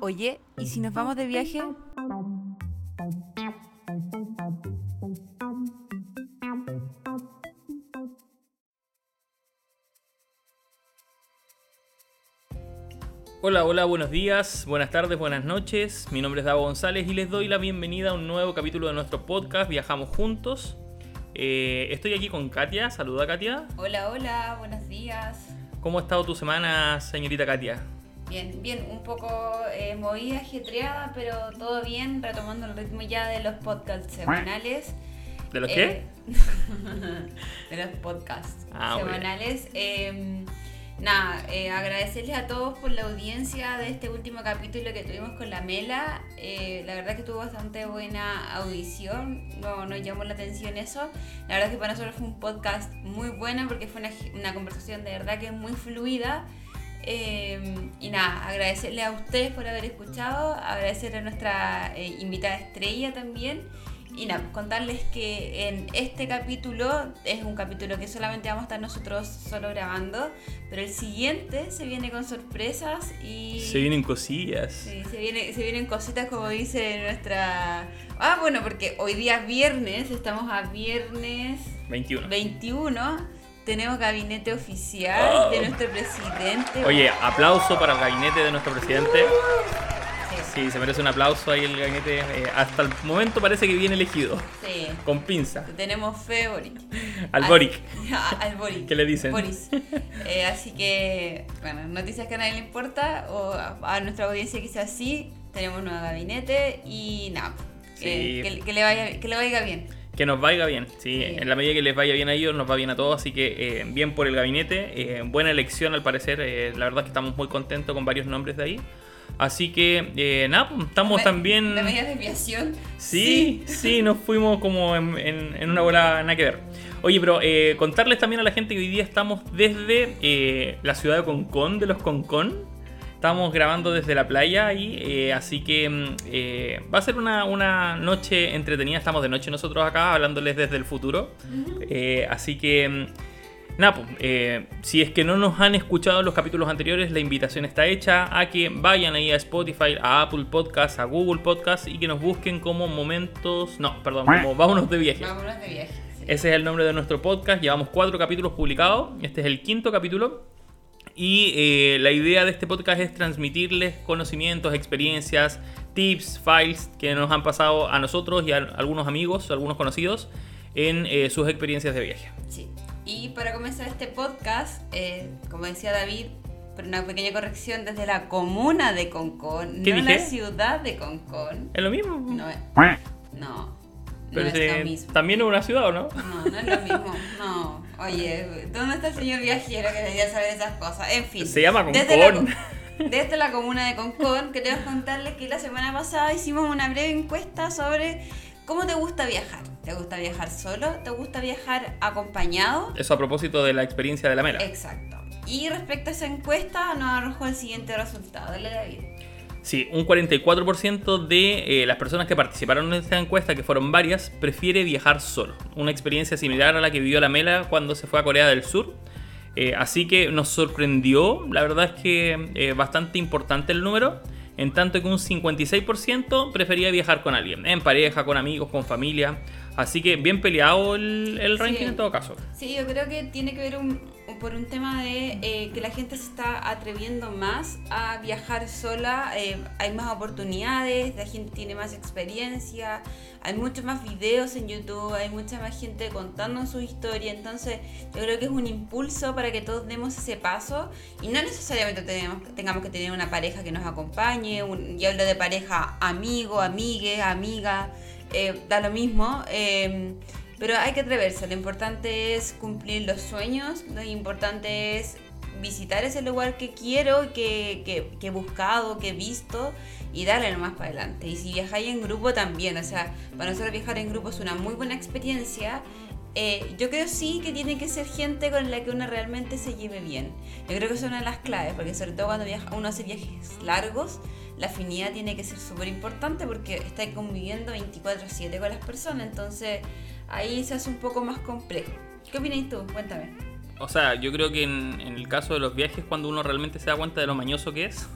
Oye, ¿y si nos vamos de viaje? Hola, hola, buenos días, buenas tardes, buenas noches. Mi nombre es Davo González y les doy la bienvenida a un nuevo capítulo de nuestro podcast Viajamos Juntos. Eh, estoy aquí con Katia. Saluda, Katia. Hola, hola, buenos días. ¿Cómo ha estado tu semana, señorita Katia? Bien, bien, un poco eh, movida, ajetreada, pero todo bien, retomando el ritmo ya de los podcasts semanales. ¿De los Eh, qué? de los podcasts Ah, semanales. Eh, nada, eh, agradecerles a todos por la audiencia de este último capítulo que tuvimos con la Mela. Eh, la verdad que tuvo bastante buena audición, no nos llamó la atención eso. La verdad que para nosotros fue un podcast muy bueno porque fue una, conversación de verdad que muy fluida. Eh, y nada, agradecerle a ustedes por haber escuchado, agradecerle a nuestra eh, invitada estrella también. Y nada, contarles que en este capítulo es un capítulo que solamente vamos a estar nosotros solo grabando, pero el siguiente se viene con sorpresas y... Se vienen cosillas. Sí, se, viene, se vienen cositas como dice nuestra... Ah, bueno, porque hoy día es viernes, estamos a viernes 21. 21, tenemos gabinete oficial de nuestro presidente. Oye, aplauso para el gabinete de nuestro presidente. Sí, Sí, se merece un aplauso ahí el gabinete. eh, hasta el momento parece que viene elegido. sí. Con pinza. Tenemos fe, Boric. Al Boric. Al Boric. ¿Qué le dicen? Boris. Eh, así que, bueno, noticias que a nadie le importa, o a, a nuestra audiencia sea así, tenemos nuevo gabinete y nada, Sí. que, que- que le vaya, que le vaya bien. Que nos vaya bien, sí, Sí. en la medida que les vaya bien a ellos, nos va bien a todos, así que eh, bien por el gabinete, eh, buena elección al parecer, eh, la verdad que estamos muy contentos con varios nombres de ahí. Así que, eh, nada, pues, estamos Me- también... De desviación. Sí, sí, nos fuimos como en, en- en una bola nada que ver. Oye, pero eh, contarles también a la gente que hoy día estamos desde eh, la ciudad de Concón, de los Concón. Estamos grabando desde la playa ahí, así que mm, va a ser una, una noche entretenida. Estamos de noche nosotros acá, hablándoles desde el futuro. Así que, mm, nada, pues, eh, si es que no nos han escuchado en los capítulos anteriores, la invitación está hecha a que vayan ahí a Spotify, a Apple Podcasts, a Google Podcasts y que nos busquen como momentos, no, perdón, como vámonos de viaje. Vámonos de viaje. sí. Ese es el nombre de nuestro podcast. Llevamos cuatro capítulos publicados. Este es el quinto capítulo. Y eh, la idea de este podcast es transmitirles conocimientos, experiencias, tips, files que nos han pasado a nosotros y a algunos amigos, algunos conocidos, en eh, sus experiencias de viaje. Sí. Y para comenzar este podcast, eh, como decía David, pero una pequeña corrección desde la comuna de Concón, ¿Qué no dije? la ciudad de Concón. ¿Es lo mismo? No, es- no, Pero no si- es lo mismo. también es una ciudad, ¿o no? No, no es lo mismo. No. Oye, ¿dónde está el señor viajero que debería saber esas cosas? En fin. Se llama Desde la, Concón. desde la comuna de Concón, queremos contarles que la semana pasada hicimos una breve encuesta sobre cómo te gusta viajar. ¿Te gusta viajar solo? ¿Te gusta viajar acompañado? Eso a propósito de la experiencia de la mera. Exacto. Y respecto a esa encuesta, nos arrojó el siguiente resultado. Dale, David. Sí, un 44% de eh, las personas que participaron en esta encuesta, que fueron varias, prefiere viajar solo. Una experiencia similar a la que vivió la Mela cuando se fue a Corea del Sur. Eh, así que nos sorprendió, la verdad es que eh, bastante importante el número, en tanto que un 56% prefería viajar con alguien, en pareja, con amigos, con familia. Así que bien peleado el, el ranking Sí. en todo caso. Sí, yo creo que tiene que ver un- por un tema de eh, que la gente se está atreviendo más a viajar sola, eh, hay más oportunidades, la gente tiene más experiencia, hay muchos más videos en YouTube, hay mucha más gente contando su historia, entonces yo creo que es un impulso para que todos demos ese paso y no necesariamente tenemos, tengamos que tener una pareja que nos acompañe, un, y hablo de pareja amigo, amigue, amiga, eh, da lo mismo. eh, pero hay que atreverse, lo importante es cumplir los sueños, lo importante es visitar ese lugar que quiero, que, que, que he buscado, que he visto y darle nomás para adelante. Y si viajáis en grupo también, o sea, para nosotros viajar en grupo es una muy buena experiencia. Eh, yo creo sí que tiene que ser gente con la que uno realmente se lleve bien. Yo creo que es una de las claves, porque sobre todo cuando viaja, uno hace viajes largos, la afinidad tiene que ser súper importante porque está conviviendo 24/7 con las personas, entonces ahí se hace un poco más complejo. ¿Qué opinas tú? Cuéntame. o sea, yo creo que en el caso de los viajes, cuando uno realmente se da cuenta de lo mañoso que es,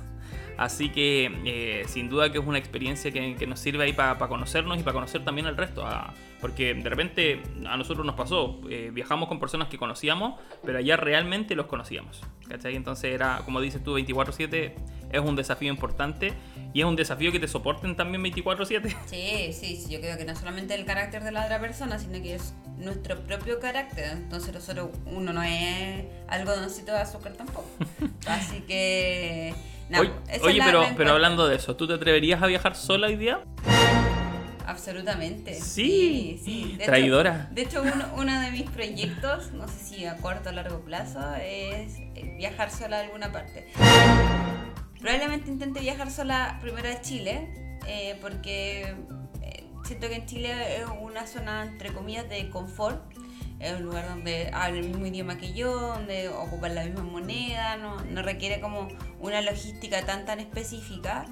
Así que eh, sin duda que es una experiencia que, que nos sirve ahí para conocernos y para conocer también al resto. a- porque de repente a nosotros nos pasó, eh, viajamos con personas que conocíamos, pero allá realmente los conocíamos. ¿Cachai? Entonces era, como dices tú, 24/7 es un desafío importante y es un desafío que te soporten también 24/7. Sí, sí, sí, yo creo que no solamente el carácter de la otra persona, sino que es nuestro propio carácter. Entonces nosotros, uno no es algodoncito de azúcar tampoco. Así que... no, Oye, pero, pero hablando de eso, ¿tú te atreverías a viajar sola hoy día? Absolutamente. Sí. sí. De Traidora. Hecho, de hecho, uno, uno de mis proyectos, no sé si a corto o largo plazo, es eh, viajar sola a alguna parte. Probablemente intente viajar sola primero a Chile, eh, porque eh, siento que en Chile es una zona, entre comillas, de confort. Es un lugar donde hablan el mismo idioma que yo, donde ocupan la misma moneda, no, requiere como una logística tan tan específica.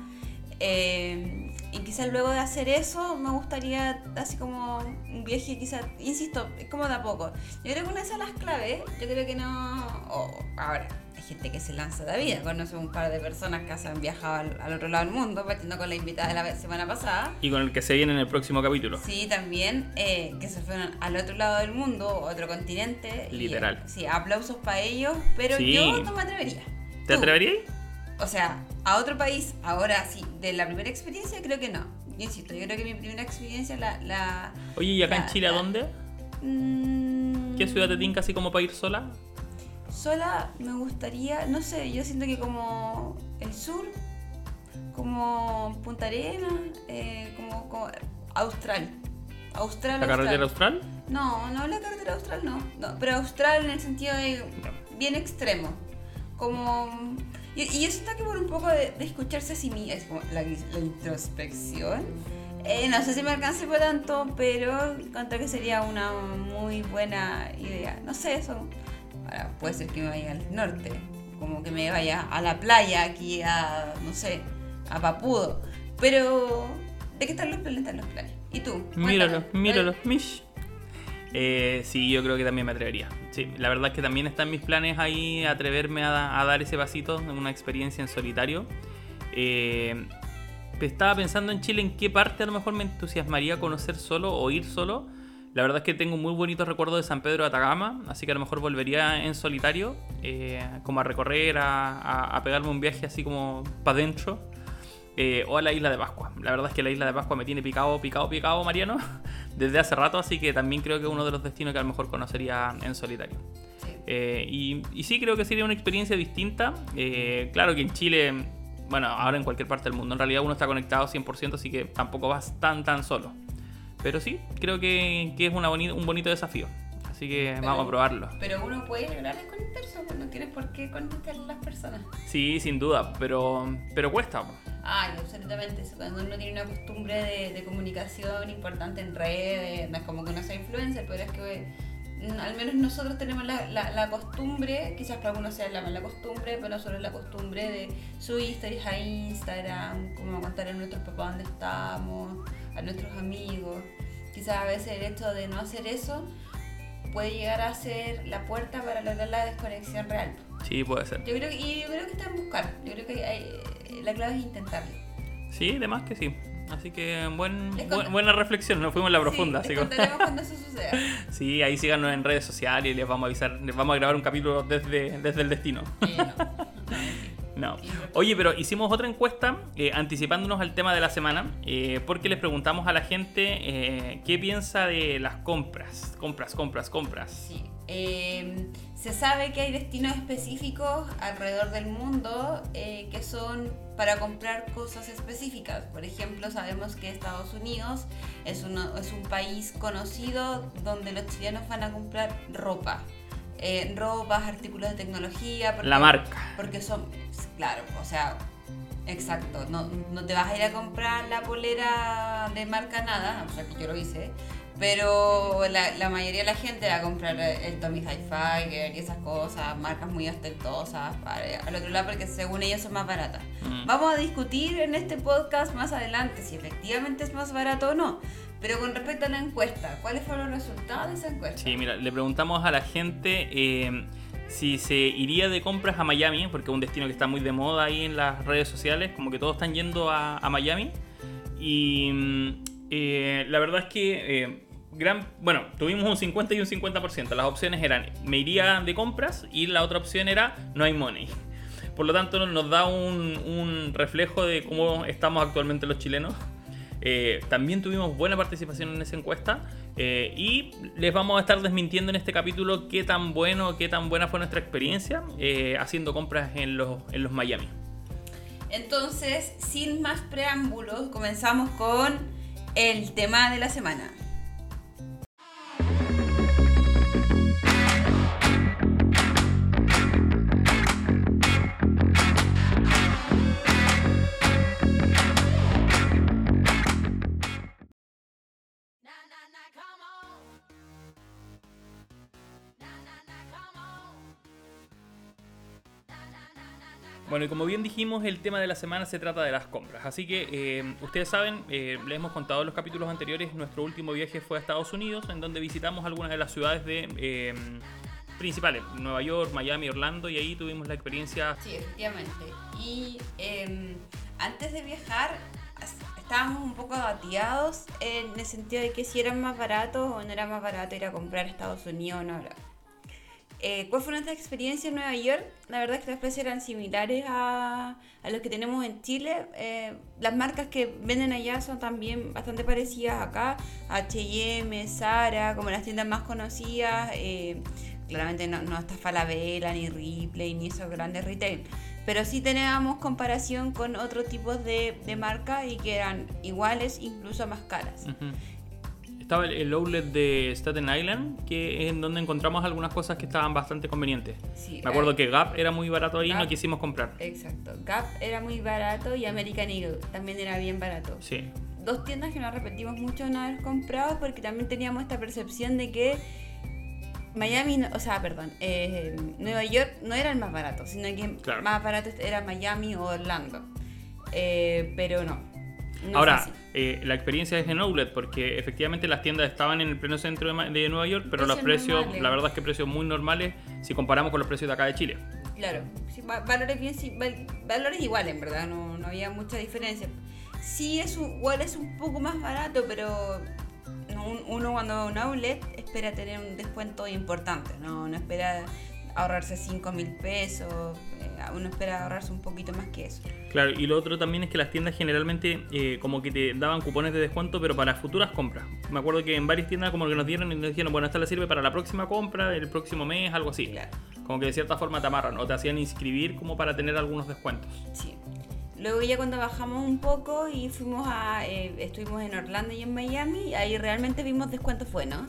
Eh, y quizás luego de hacer eso me gustaría así como un viaje quizás, insisto, es como de a poco. Yo creo que una de esas las claves, yo creo que no... o- ahora, gente que se lanza de vida, conozco un par de personas que se han viajado al, al otro lado del mundo, partiendo con la invitada de la semana pasada. Y con el que se viene en el próximo capítulo. Sí, también eh, que se fueron al otro lado del mundo, otro continente. y, Literal. eh, sí, aplausos para ellos, pero Sí. yo no me atrevería. ¿Te atreverías? O sea, a otro país, ahora sí, de la primera experiencia creo que no. Yo insisto, yo creo que mi primera experiencia la... la Oye, ¿y acá en La- Chile a la- dónde? mm, ¿Qué ciudad te tinca así como para ir sola? Sola me gustaría, no sé, yo siento que como el sur, como Punta Arena, eh, como, como Austral. Austral, ¿La carretera Austral. austral? No, no la carretera austral, no. no. Pero austral en el sentido de bien extremo. Como. Y, y eso está que por un poco de, de escucharse a sí mismo. Es como la, la introspección. Eh, no sé si me alcance por tanto, pero encuentro que sería una muy buena idea. No sé, eso. Ahora, puede ser que me vaya al norte. Como que me vaya a la playa, aquí a. No sé, a Papudo. Pero. ¿De qué están los planes? Están los planes. ¿Y tú? Míralo, Cuéntame. míralo, mish. Eh, sí, yo creo que también me atrevería. Sí, la verdad es que también está en mis planes ahí atreverme a, a dar ese pasito en una experiencia en solitario. Eh, estaba pensando en Chile en qué parte a lo mejor me entusiasmaría conocer solo o ir solo. La verdad es que tengo muy bonitos recuerdos de San Pedro de Atacama, así que a lo mejor volvería en solitario, eh, como a recorrer, a, a- a pegarme un viaje así como para adentro. Eh, o a la isla de Pascua. La verdad es que la isla de Pascua me tiene picado, picado, picado, Mariano, desde hace rato, así que también creo que es uno de los destinos que a lo mejor conocería en solitario. Eh, y, y sí creo que sería una experiencia distinta. Claro que en Chile, bueno, ahora en cualquier parte del mundo, en realidad uno está conectado 100%, así que tampoco vas tan, tan solo. Pero sí, creo que, que es una boni- un bonito desafío. Así que Pero- vamos a probarlo. Pero uno puede lograr desconectarse, pues no tienes por qué conectar a las personas. Sí, sin duda, pero, pero cuesta. Ay, absolutamente. Cuando uno tiene una costumbre de, de comunicación importante en redes, no es como que uno sea influencer, pero es que mm, al menos nosotros tenemos la, la, la costumbre, quizás para algunos sea la mala costumbre, pero nosotros la costumbre de subir historias a Instagram, como contar a nuestros papás dónde estamos, a nuestros amigos. Quizás a veces el hecho de no hacer eso puede llegar a ser la puerta para lograr la desconexión real. Sí, puede ser. Yo creo que, y yo creo que está en buscar. Yo creo que hay- la clave es intentarlo. Sí, de más que sí. Así que buen, buena reflexión, nos fuimos en la profunda. Sí, así les contaremos cuando eso suceda. sí, ahí síganos en redes sociales y les vamos a avisar, les vamos a grabar un capítulo desde, desde el destino. Eh, no. No. Oye, pero hicimos otra encuesta eh, anticipándonos al tema de la semana, eh, porque les preguntamos a la gente eh, qué piensa de las compras. Compras, compras, compras. Sí. Eh, se sabe que hay destinos específicos alrededor del mundo eh, que son para comprar cosas específicas. Por ejemplo, sabemos que Estados Unidos es un país conocido donde los chilenos van a comprar ropa. Eh, ropas, artículos de tecnología. porque- La marca. Porque son, claro, o sea, exacto, no, no te vas a ir a comprar la polera de marca nada, o sea que yo lo hice, pero la, la mayoría de la gente va a comprar el Tommy Hilfiger y esas cosas, marcas muy ostentosas, para, al otro lado porque según ellos son más baratas. Mm. Vamos a discutir en este podcast más adelante si efectivamente es más barato o no. Pero con respecto a la encuesta, ¿cuáles fueron los resultados de esa encuesta? Sí, mira, le preguntamos a la gente eh, si se iría de compras a Miami, porque es un destino que está muy de moda ahí en las redes sociales, como que todos están yendo a, a Miami. Y mm, eh, la verdad es que, eh, gran, bueno, tuvimos un 50 y un 50%. Las opciones eran, me iría de compras y la otra opción era, no hay money. Por lo tanto, nos da un, un reflejo de cómo estamos actualmente los chilenos. Eh, también tuvimos buena participación en esa encuesta eh, y les vamos a estar desmintiendo en este capítulo qué tan bueno, qué tan buena fue nuestra experiencia eh, haciendo compras en los, en los Miami. Entonces, sin más preámbulos, comenzamos con el tema de la semana. Bueno, y como bien dijimos, el tema de la semana se trata de las compras. Así que eh, ustedes saben, eh, les hemos contado en los capítulos anteriores, nuestro último viaje fue a Estados Unidos, en donde visitamos algunas de las ciudades de, eh, principales, Nueva York, Miami, Orlando, y ahí tuvimos la experiencia... Sí, efectivamente. Y eh, antes de viajar, estábamos un poco bateados en el sentido de que si era más barato o no era más barato ir a comprar a Estados Unidos o no. Eh, ¿Cuál fue nuestra experiencia en Nueva York? La verdad es que los precios eran similares a, a los que tenemos en Chile. Eh, las marcas que venden allá son también bastante parecidas acá. H&M, Zara, como las tiendas más conocidas. eh, claramente no, no está Falabella, ni Ripley, ni esos grandes retail. Pero sí teníamos comparación con otros tipos de, de marcas y que eran iguales, incluso más caras. Ujú. Estaba el, el outlet de Staten Island, que es en donde encontramos algunas cosas que estaban bastante convenientes. Sí, Me acuerdo eh, que Gap era muy barato ahí y no Gap. quisimos comprar. Exacto. Gap era muy barato y American Eagle también era bien barato. Sí, Dos tiendas que nos repetimos mucho en haber comprado porque también teníamos esta percepción de que Miami, no- o sea, perdón, eh, Nueva York no era el más barato, sino que Claro. más barato era Miami o Orlando. Eh, pero no. No Ahora, eh, la experiencia es en outlet porque efectivamente las tiendas estaban en el pleno centro de, de Nueva York, pero los Precios normales. la verdad es que precios muy normales si comparamos con los precios de acá de Chile. Claro, sí, va- valores bien, sí, val- valores iguales, en verdad, no, no había mucha diferencia. Sí, es un- igual es un poco más barato, pero un- uno cuando va a un outlet espera tener un descuento importante, no, no espera ahorrarse 5 mil pesos, eh, uno espera ahorrarse un poquito más que eso. Claro, y lo otro también es que las tiendas generalmente eh, como que te daban cupones de descuento, pero para futuras compras. Me acuerdo que en varias tiendas como que nos dieron y nos dijeron, bueno, esta le sirve para la próxima compra, del próximo mes, algo así. Claro. Como que de cierta forma te amarran o te hacían inscribir como para tener algunos descuentos. Sí. Luego ya cuando bajamos un poco y fuimos a, eh, estuvimos en Orlando y en Miami, ahí realmente vimos descuentos buenos.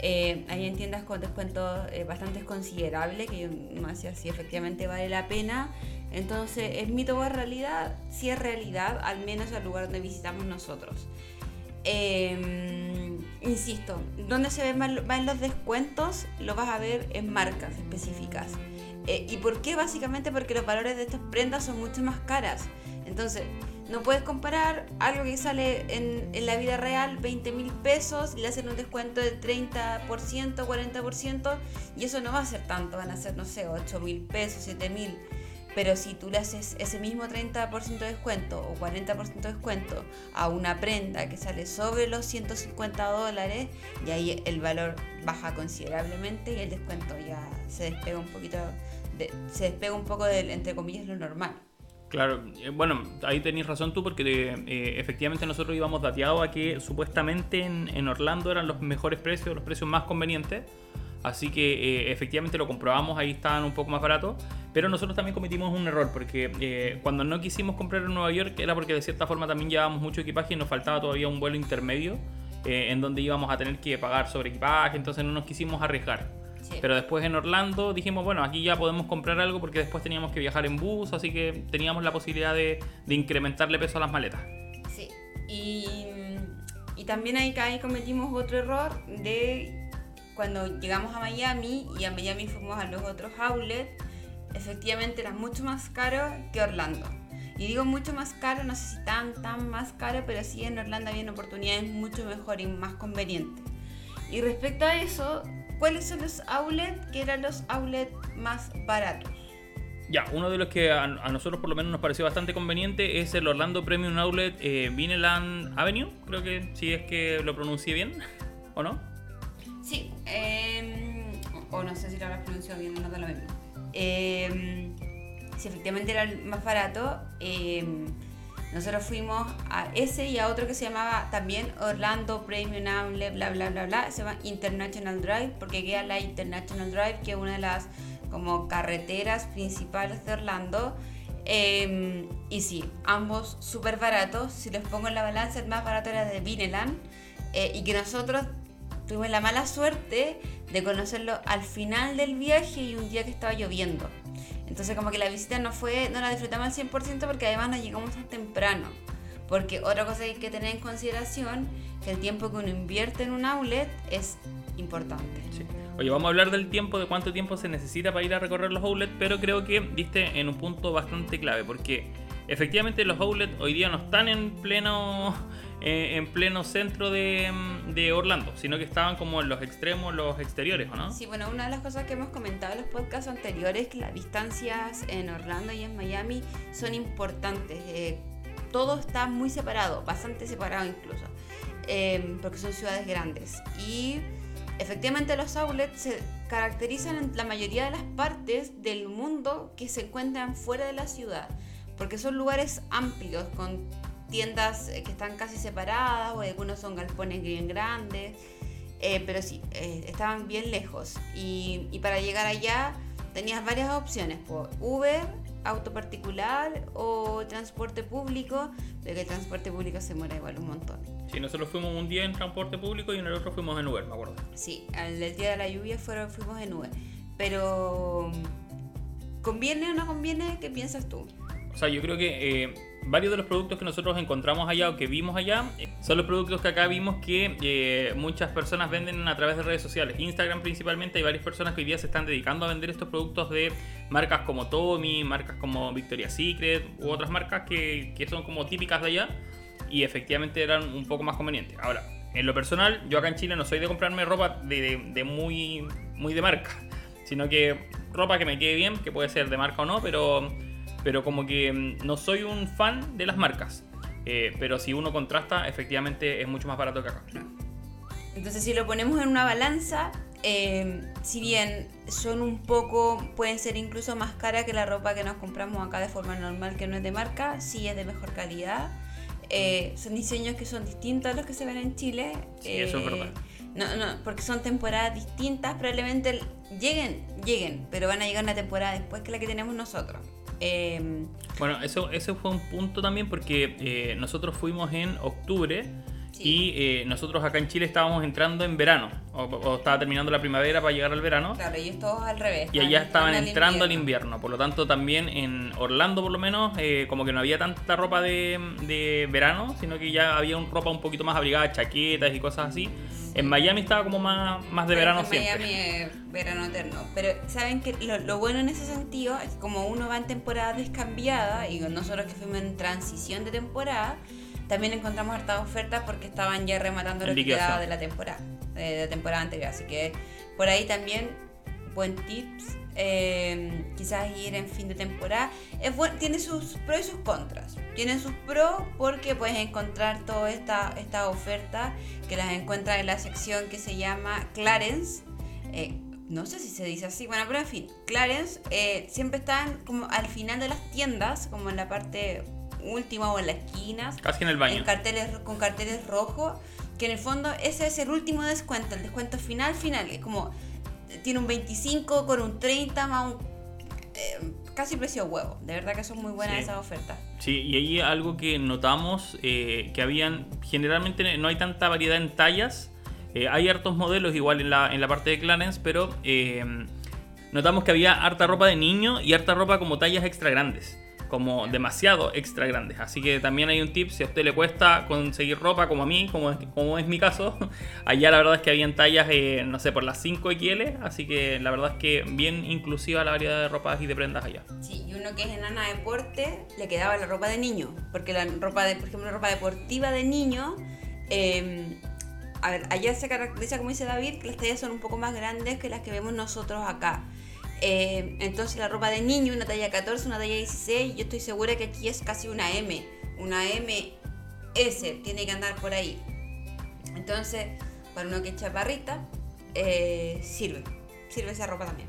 Eh, ahí en tiendas con descuentos eh, bastante considerables, que uno decía si efectivamente vale la pena. Entonces, ¿es mito o es realidad? Sí es realidad, al menos al lugar donde visitamos nosotros. Eh, insisto, donde se ven los descuentos lo vas a ver en marcas específicas. Eh, ¿Y por qué? Básicamente porque los valores de estas prendas son mucho más caras. Entonces, no puedes comparar algo que sale en, en la vida real 20 mil pesos y le hacen un descuento del 30%, 40% y eso no va a ser tanto, van a ser, no sé, 8 mil pesos, 7 mil. Pero si tú le haces ese mismo 30% de descuento o 40% de descuento a una prenda que sale sobre los 150 dólares, y ahí el valor baja considerablemente y el descuento ya se despega un poquito, de- se despega un poco del, entre comillas, lo normal. Claro, eh, bueno, ahí tenéis razón tú porque eh, efectivamente nosotros íbamos dateados a que supuestamente en, Orlando eran los mejores precios, los precios más convenientes. Así que eh, efectivamente lo comprobamos, ahí estaban un poco más baratos. Pero nosotros también cometimos un error porque eh, cuando no quisimos comprar en Nueva York era porque de cierta forma también llevábamos mucho equipaje y nos faltaba todavía un vuelo intermedio eh, en donde íbamos a tener que pagar sobre equipaje, entonces no nos quisimos arriesgar. Sí. Pero después en Orlando dijimos, bueno, aquí ya podemos comprar algo porque después teníamos que viajar en bus, así que teníamos la posibilidad de, de incrementarle peso a las maletas. Sí, y, y también ahí, ahí cometimos otro error de cuando llegamos a Miami y a Miami fuimos a los otros outlets, efectivamente era mucho más caro que Orlando. Y digo mucho más caro, no sé si tan, tan más caro, pero sí en Orlando había oportunidades mucho mejor y más convenientes. Y respecto a eso, cuáles son los outlets que eran los outlets más baratos. Ya, uno de los que a, nosotros por lo menos nos pareció bastante conveniente es el Orlando Premium Outlet eh, Vineland Avenue, creo que si es que lo pronuncié bien, ¿o no? Sí, em, o no sé si lo habrás pronunciado bien, no da lo mismo. Eh, si efectivamente era el más barato, em, nosotros fuimos a ese y a otro que se llamaba también Orlando Premium Outlet, bla, bla, bla, bla. Se llama International Drive porque queda la International Drive, que es una de las como carreteras principales de Orlando. Em, y sí, ambos súper baratos. Si los pongo en la balanza, el más barato era de Vineland. Eh, y que nosotros tuvimos la mala suerte de conocerlo al final del viaje y un día que estaba lloviendo. Entonces como que la visita no fue, no la disfrutamos al 100% porque además no llegamos tan temprano. Porque otra cosa que hay que tener en consideración, que el tiempo que uno invierte en un outlet es importante. Oye, vamos a hablar del tiempo, de cuánto tiempo se necesita para ir a recorrer los outlets, pero creo que diste en un punto bastante clave, porque efectivamente los outlets hoy día no están en pleno eh, en pleno centro de, de, Orlando, sino que estaban como en los extremos, los exteriores, ¿o no? Sí, bueno, una de las cosas que hemos comentado en los podcasts anteriores es que las distancias en Orlando y en Miami son importantes. Eh, todo está muy separado, bastante separado incluso, eh, porque son ciudades grandes. Y efectivamente los outlets se caracterizan en la mayoría de las partes del mundo que se encuentran fuera de la ciudad, porque son lugares amplios, con tiendas eh, que están casi separadas o algunos son galpones bien grandes. Eh, pero sí, eh, estaban bien lejos. Y, y, para llegar allá tenías varias opciones, por Uber, auto particular o transporte público, pero que el transporte público se muere igual un montón. Sí, nosotros fuimos un día en transporte público y en el otro fuimos en Uber, me acuerdo. Sí, el, día de la lluvia fueron, fuimos en Uber. Pero, ¿conviene o no conviene? ¿Qué piensas tú? O sea, yo creo que varios de los productos que nosotros encontramos allá o que vimos allá eh, son los productos que acá vimos que eh, muchas personas venden a través de redes sociales. Instagram principalmente hay varias personas que hoy día se están dedicando a vender estos productos de marcas como Tommy, marcas como Victoria's Secret u otras marcas que, que son como típicas de allá y efectivamente eran un poco más convenientes. Ahora, en lo personal, yo acá en Chile no soy de comprarme ropa de, de, muy, muy de marca, sino que ropa que me quede bien, que puede ser de marca o no, pero pero como que mm, no soy un fan de las marcas. Eh, pero si uno contrasta, efectivamente es mucho más barato que acá. Entonces, si lo ponemos en una balanza, em, si bien son un poco, pueden ser incluso más caras que la ropa que nos compramos acá de forma normal, que no es de marca, sí es de mejor calidad. Eh, son diseños que son distintos a los que se ven en Chile. Sí, eso es eh, verdad. No, no, porque son temporadas distintas, probablemente lleguen, lleguen, pero van a llegar una temporada después que la que tenemos nosotros. Em, bueno, eso, ese fue un punto también porque eh, nosotros fuimos en octubre y eh, nosotros acá en Chile estábamos entrando en verano, o, estaba terminando la primavera para llegar al verano. Claro, y esto al revés. Y allá estaban entrando al invierno. Por lo tanto, también en Orlando, por lo menos, eh, como que no había tanta ropa de, de, verano, sino que ya había un ropa un poquito más abrigada, chaquetas y cosas así. En Miami estaba como más, más de verano en siempre. Miami es verano eterno. Pero saben que lo, lo, bueno en ese sentido es que como uno va en temporada descambiada y nosotros que fuimos en transición de temporada, también encontramos hartas ofertas porque estaban ya rematando lo que quedaba de la temporada, de la temporada anterior. Así que por ahí también buen tips. Eh, quizás ir en fin de temporada. Es tiene sus pros y sus contras. Tiene sus pros porque puedes encontrar toda esta, esta oferta que las encuentras en la sección que se llama Clarence. Eh, no sé si se dice así, bueno, pero en fin, Clarence eh, siempre están como al final de las tiendas, como en la parte última o en las esquinas. Casi en el baño. carteles, con carteles rojos, que en el fondo ese es el último descuento, el descuento final, final. Es como, tiene un 25 con un 30 más un... Eh, casi precio huevo. De verdad que son muy buenas esas ofertas. Sí, y ahí algo que notamos, eh, que habían, generalmente no hay tanta variedad en tallas. Eh, hay hartos modelos igual en la, en la parte de Clarence, pero notamos que había harta ropa de niño y harta ropa como tallas extra grandes como demasiado extra grandes. Así que también hay un tip, si a usted le cuesta conseguir ropa como a mí, como es, como es mi caso, allá la verdad es que habían tallas, eh, no sé, por las 5 XL, así que la verdad es que bien inclusiva la variedad de ropas y de prendas allá. Sí, y uno que es enana deporte, le quedaba la ropa de niño, porque la ropa de, por ejemplo, la ropa deportiva de niño... Eh, a ver, allá se caracteriza, como dice David, que las tallas son un poco más grandes que las que vemos nosotros acá. Eh, entonces la ropa de niño, una talla 14, una talla 16, yo estoy segura que aquí es casi una M, una MS, tiene que andar por ahí. Entonces, para uno que es chaparrita, eh, sirve, sirve esa ropa también.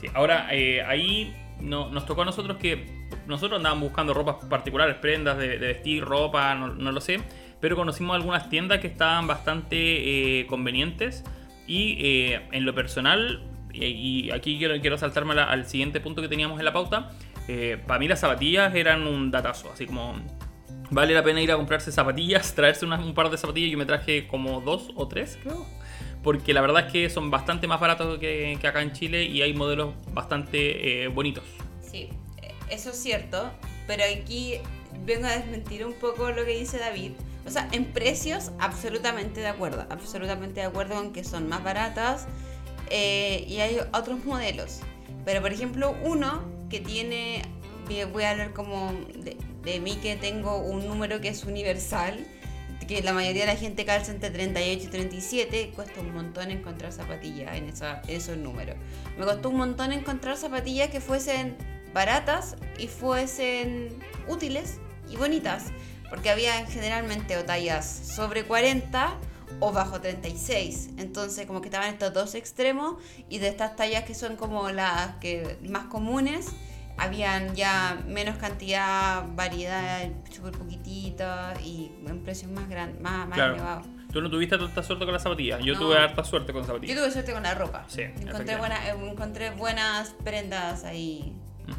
Sí, ahora eh, ahí no, nos tocó a nosotros que nosotros andábamos buscando ropas particulares, prendas de, vestir, ropa, no, lo sé, pero conocimos algunas tiendas que estaban bastante convenientes y en lo personal y, aquí quiero, quiero saltarme al siguiente punto que teníamos en la pauta. Eh, para mí las zapatillas eran un datazo, así como vale la pena ir a comprarse zapatillas, traerse un par de zapatillas. Yo me traje como dos o tres, creo. Porque la verdad es que son bastante más baratos que, acá en Chile y hay modelos bastante eh, bonitos. Sí, eso es cierto. Pero aquí vengo a desmentir un poco lo que dice David. O sea, en precios absolutamente de acuerdo. Absolutamente de acuerdo con que son más baratas eh, y hay otros modelos. Pero por ejemplo, uno que tiene, voy a hablar como de, mí que tengo un número que es universal, que la mayoría de la gente calza entre 38 y 37, cuesta un montón encontrar zapatillas en, esa, esos números. Me costó un montón encontrar zapatillas que fuesen baratas y fuesen útiles y bonitas, porque había generalmente o tallas sobre 40 o bajo 36. Entonces como que estaban estos dos extremos y de estas tallas que son como las que más comunes, habían ya menos cantidad, variedad, súper poquitita y en precios más grandes, más, más elevados. Tú no tuviste tanta suerte con las zapatillas. Yo tuve harta suerte con zapatillas. Yo tuve suerte con la ropa. Sí, encontré, buena, encontré buenas prendas ahí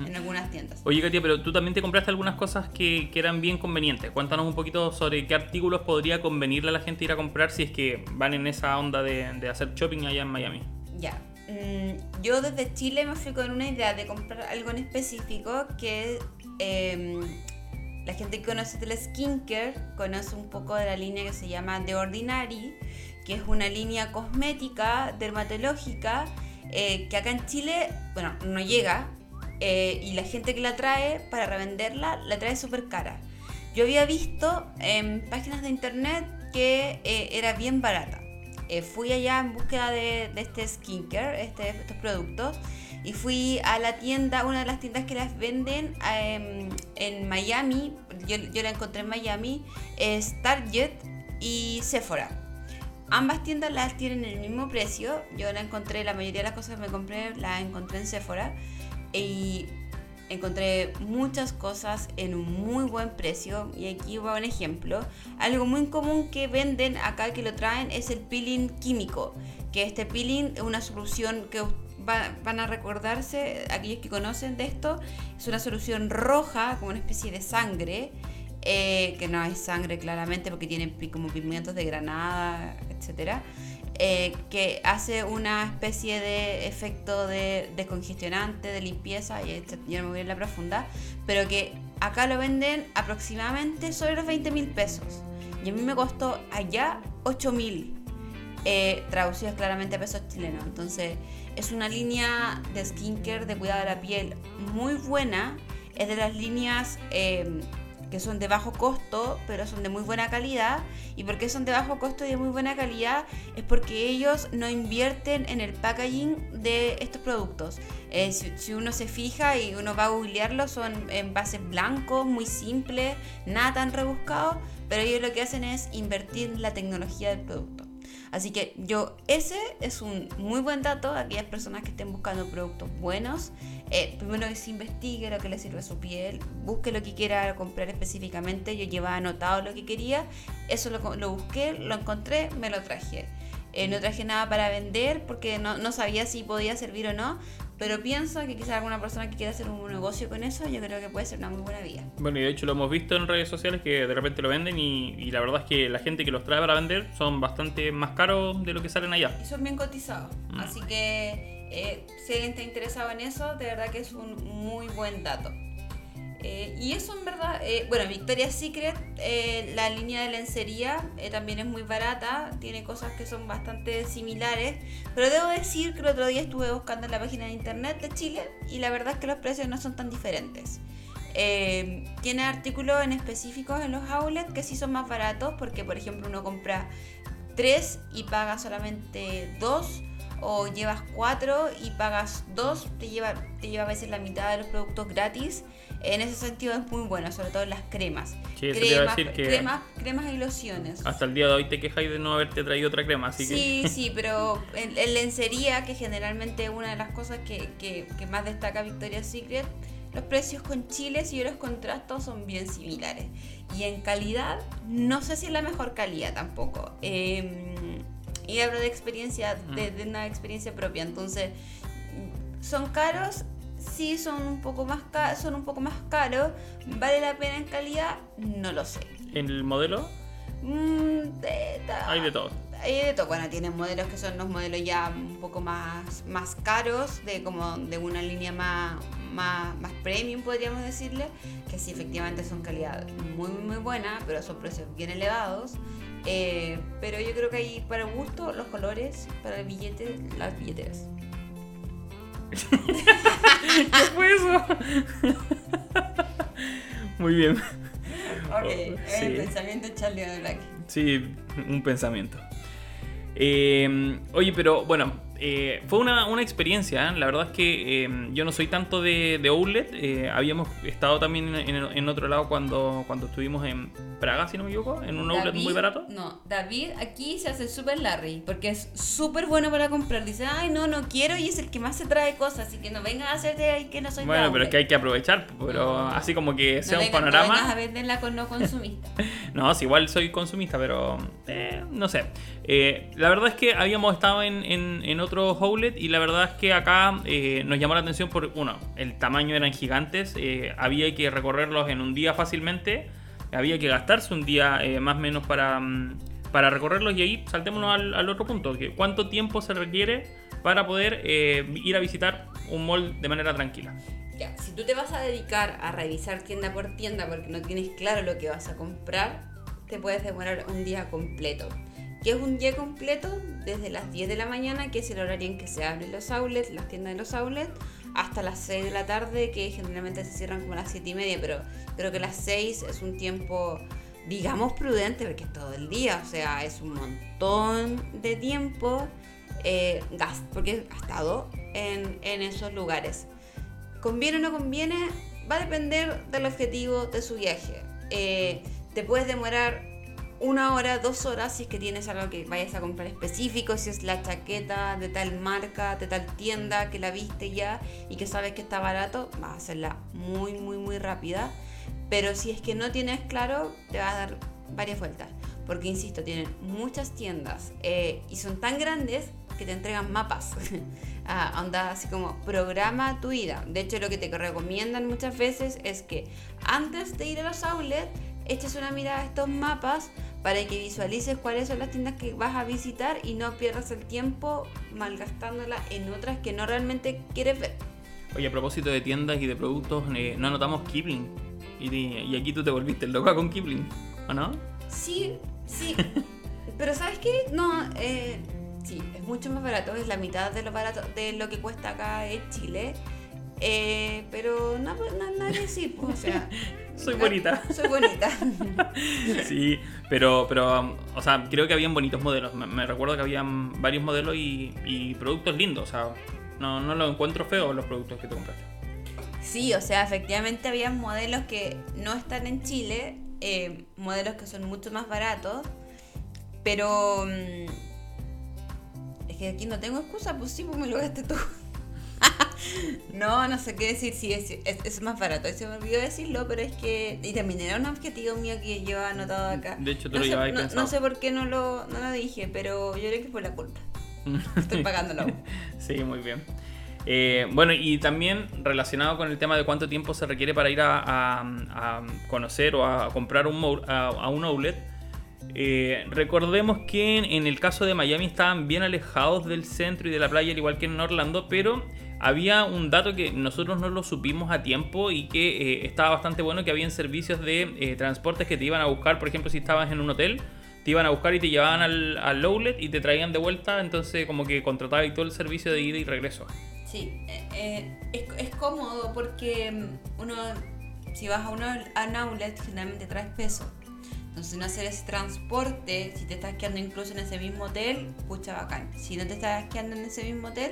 en algunas tiendas. Oye, Katia, pero tú también te compraste algunas cosas que, que, eran bien convenientes. Cuéntanos un poquito sobre qué artículos podría convenirle a la gente ir a comprar si es que van en esa onda de, de hacer shopping allá en Miami. Ya. Mm, yo desde Chile me fui con una idea de comprar algo en específico que eh, la gente que conoce del skincare conoce un poco de la línea que se llama The Ordinary, que es una línea cosmética dermatológica eh, que acá en Chile, bueno, no llega, eh, y la gente que la trae para revenderla la trae súper cara. Yo había visto en páginas de internet que eh, era bien barata. Eh, fui allá en búsqueda de, este skincare, este, estos productos, y fui a la tienda, una de las tiendas que las venden em, en Miami, yo, yo, la encontré en Miami, es Target y Sephora. Ambas tiendas las tienen el mismo precio, yo la encontré, la mayoría de las cosas que me compré las encontré en Sephora y encontré muchas cosas en un muy buen precio y aquí va un ejemplo. Algo muy común que venden acá que lo traen es el peeling químico, que este peeling es una solución que van a recordarse, aquellos que conocen de esto, es una solución roja, como una especie de sangre, eh, que no es sangre claramente porque tiene como pigmentos de granada, etcétera eh, que hace una especie de efecto de descongestionante, de limpieza, y yo no me voy a la profunda, pero que acá lo venden aproximadamente sobre los 20 mil pesos. Y a mí me costó allá 8 mil, eh, traducidos claramente a pesos chilenos. Entonces, es una línea de skincare, de cuidado de la piel muy buena. Es de las líneas eh, que son de bajo costo, pero son de muy buena calidad. ¿Y por qué son de bajo costo y de muy buena calidad? Es porque ellos no invierten en el packaging de estos productos. Eh, si, uno se fija y uno va a googlearlo, son envases blancos, muy simples, nada tan rebuscado, pero ellos lo que hacen es invertir en la tecnología del producto. Así que yo, ese es un muy buen dato aquellas personas que estén buscando productos buenos. Eh, primero que se investigue lo que le sirve a su piel, busque lo que quiera comprar específicamente. Yo llevaba anotado lo que quería, eso lo, lo busqué, lo encontré, me lo traje. Eh, no traje nada para vender porque no, no, sabía si podía servir o no, pero pienso que quizás alguna persona que quiera hacer un negocio con eso, yo creo que puede ser una muy buena vía. Bueno, y de hecho lo hemos visto en redes sociales que de repente lo venden y, la verdad es que la gente que los trae para vender son bastante más caros de lo que salen allá. Y son bien cotizados. Mm. Así que eh, si alguien está interesado en eso, de verdad que es un muy buen dato. Eh, y eso en verdad, eh, bueno, Victoria's Secret, la línea de lencería también es muy barata, tiene cosas que son bastante similares, pero debo decir que el otro día estuve buscando en la página de internet de Chile y la verdad es que los precios no son tan diferentes. tiene artículos en específicos en los outlets que sí son más baratos porque por ejemplo uno compra tres y pagas solamente dos o llevas cuatro y pagas dos, te lleva, te lleva a veces la mitad de los productos gratis. En ese sentido es muy bueno, sobre todo en las cremas. Sí, cremas, decir que- cremas, cremas y lociones. Hasta el día de hoy te quejáis de no haberte traído otra crema, así Sí, que. sí, pero en, en lencería, que generalmente es una de las cosas que, que- que más destaca Victoria's Secret, los precios con Chile, si yo los contrasto, son bien similares. Y en calidad, no sé si es la mejor calidad tampoco. Eh, y hablo de experiencia, de, de una experiencia propia. Entonces, son caros, sí son un poco más ca- son un poco más caros. ¿Vale la pena en calidad? No lo sé. En el modelo Mm, de- hay de todo. hay de todo. Bueno, tienen modelos que son los modelos ya un poco más, más caros, de como de una línea más, más, más premium, podríamos decirle, que sí, efectivamente son calidad muy, muy buena, pero son precios bien elevados. Eh, pero yo creo que hay para gusto los colores, para el billete, las billeteras. ¿Qué fue eso? Muy bien. Ok, es el el Sí. pensamiento de Charlie de Black. Sí, un pensamiento. Eh, oye, pero bueno, eh, fue una, una experiencia. ¿eh? La verdad es que eh, yo no soy tanto de, de outlet. habíamos estado también en, en- otro lado cuando, cuando estuvimos en Praga, si no me equivoco, en un outlet muy barato. No, David aquí se hace súper Larry, porque es súper bueno para comprar. Dice, ay, no, no quiero, y es el que más se trae cosas, así que no vengas a hacerte ahí que no soy Bueno, pero es que hay que aprovechar, pero No. así como que no sea un No panorama. vengas a venderla con no consumista. No, sí, igual soy consumista, pero no sé. La verdad es que habíamos estado en, en, en otro outlet y la verdad es que acá eh, nos llamó la atención por, uno, el tamaño eran gigantes, eh, había que recorrerlos en un día fácilmente, había que gastarse un día eh, más o menos para, mm, para recorrerlos y ahí saltémonos al, al otro punto, que cuánto tiempo se requiere para poder eh, ir a visitar un mall de manera tranquila. Ya, si tú te vas a dedicar a revisar tienda por tienda porque no tienes claro lo que vas a comprar, te puedes demorar un día completo. ¿Qué es un día completo? Desde las 10 de la mañana, que es el horario en que se abren los outlets, las tiendas de los outlets, hasta las 6 de la tarde, que generalmente se cierran como a las 7 y media, pero creo que las 6 es un tiempo, digamos, prudente, porque es todo el día, o sea, es un montón de tiempo eh, porque gastado en, en esos lugares. ¿Conviene o no conviene? Va a depender del objetivo de su viaje. Eh, te puedes demorar una hora, dos horas si es que tienes algo que vayas a comprar específico, si es la chaqueta de tal marca, de tal tienda que la viste ya y que sabes que está barato, vas a hacerla muy, muy, muy rápida. Pero si es que no tienes claro, te va a dar varias vueltas. Porque, insisto, tienen muchas tiendas eh, y son tan grandes que te entregan mapas. Onda así como programa tu ida. De hecho, lo que te recomiendan muchas veces es que antes de ir a los outlets, eches una mirada a estos mapas para que visualices cuáles son las tiendas que vas a visitar y no pierdas el tiempo malgastándola en otras que no realmente quieres ver. Oye, a propósito de tiendas y de productos, eh, no anotamos Kipling. Y, y aquí tú te volviste loca con Kipling, ¿o no? Sí, sí. Pero ¿sabes qué? No, eh, sí, es mucho más barato, es la mitad de lo barato de lo que cuesta acá en Chile. Eh, pero no, no, nada que decir, pues, o sea. Soy bonita. Soy bonita. Sí, pero, pero, um, o sea, creo que habían bonitos modelos. Me, recuerdo que habían varios modelos y, y productos lindos. O sea, no, no los encuentro feos los productos que tú compraste. Sí, o sea, efectivamente había modelos que no están en Chile, eh, modelos que son mucho más baratos, pero mm, es que aquí no tengo excusa, pues sí, pues me lo gasté tú. no, no sé qué decir, sí, es, es, es más barato, se me olvidó decirlo, pero es que, y también era un objetivo mío que yo he anotado acá. De hecho, tú no lo sé, no, no sé por qué no lo, no lo dije, pero yo creo que fue la culpa. Estoy pagándolo. Sí, muy bien. Eh, bueno, y también relacionado con el tema de cuánto tiempo se requiere para ir a, a- a conocer o a comprar un, a, a un outlet, eh, recordemos que en, en el caso de Miami estaban bien alejados del centro y de la playa, al igual que en Orlando, pero había un dato que nosotros no lo supimos a tiempo y que eh, estaba bastante bueno, que habían servicios de eh, transportes que te iban a buscar, por ejemplo, si estabas en un hotel, te iban a buscar y te llevaban al, al outlet y te traían de vuelta, entonces como que contratabas todo el servicio de ida y regreso. Sí, eh, eh, es, es cómodo porque mm, uno, si vas a, a un outlet, generalmente traes peso. Entonces no hacer ese transporte, si te estás quedando incluso en ese mismo hotel, pucha bacán. Si no te estás quedando en ese mismo hotel,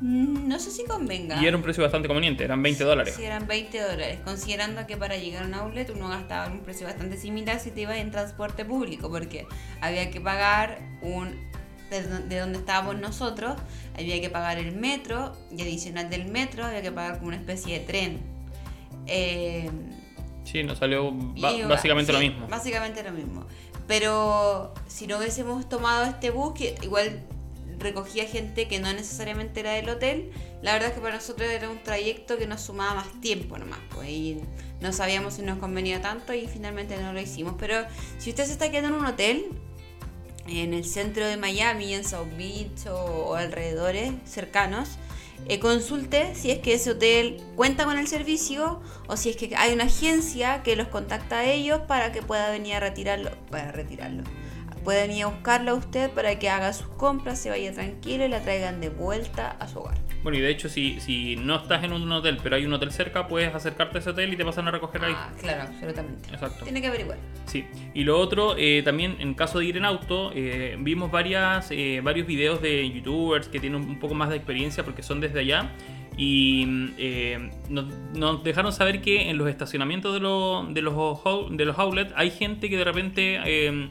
no sé si convenga. Y era un precio bastante conveniente, eran 20 dólares. Sí, eran 20 dólares, considerando que para llegar a un outlet uno gastaba un precio bastante similar si te ibas en transporte público, porque había que pagar un de, do- de donde estábamos nosotros, había que pagar el metro y adicional del metro había que pagar como una especie de tren. Eh, Sí, nos salió básicamente lo mismo. Básicamente lo mismo. Pero si no hubiésemos tomado este bus, que igual recogía gente que no necesariamente era del hotel, la verdad es que para nosotros era un trayecto que nos sumaba más tiempo nomás. Pues, no sabíamos si nos convenía tanto y finalmente no lo hicimos. Pero si usted se está quedando en un hotel, en el centro de Miami, en South Beach o, o alrededores cercanos, eh, consulte si es que ese hotel cuenta con el servicio o si es que hay una agencia que los contacta a ellos para que pueda venir a retirarlo. Para retirarlo. Puede venir a buscarlo a usted para que haga sus compras, se vaya tranquilo y la traigan de vuelta a su hogar. Bueno, y de hecho, si, si no estás en un hotel, pero hay un hotel cerca, puedes acercarte a ese hotel y te pasan a recoger ahí. Ah, claro, absolutamente. Exacto. Tiene que averiguar. Sí, y lo otro, eh, también en caso de ir en auto, eh, vimos varias, eh, varios videos de youtubers que tienen un poco más de experiencia porque son desde allá y eh, nos, nos dejaron saber que en los estacionamientos de, los de, los, de los outlets hay gente que de repente eh,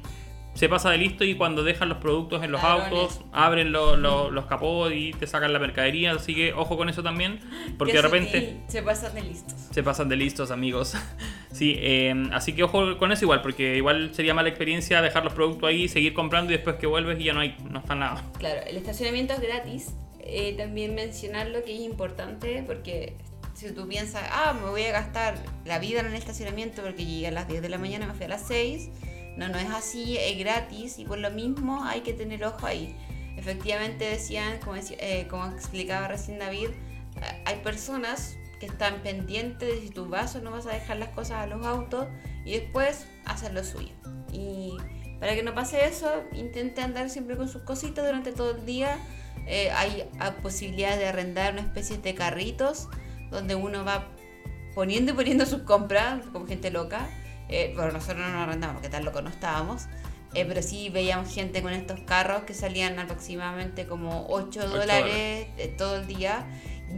se pasa de listo y cuando dejan los productos en los Ladrones. autos abren lo- lo- los capós y te sacan la mercadería, así que ojo con eso también porque de repente... Se pasan de listos. Se pasan de listos, amigos. Sí, eh, así que ojo con eso igual, porque igual sería mala experiencia dejar los productos ahí, seguir comprando y después que vuelves y ya no hay, no está nada. Claro, el estacionamiento es gratis. Eh, también mencionarlo que es importante porque si tú piensas, ah, me voy a gastar la vida en el estacionamiento porque llegué a las 10 de la mañana, me fui a las 6. No, no es así, es gratis y por lo mismo hay que tener ojo ahí. Efectivamente decían, como, decía- eh, como explicaba recién David, eh, hay personas que están pendientes de si tú vas o no vas a dejar las cosas a los autos y después hacen lo suyo. Y para que no pase eso, intente andar siempre con sus cositas durante todo el día. Eh, hay ah, posibilidades de arrendar una especie de carritos donde uno va poniendo y poniendo sus compras como gente loca. Eh, bueno, nosotros no nos arrendamos porque tan locos no estábamos. Eh, pero sí veíamos gente con estos carros que salían aproximadamente como 8 Ocho dólares eh, todo el día,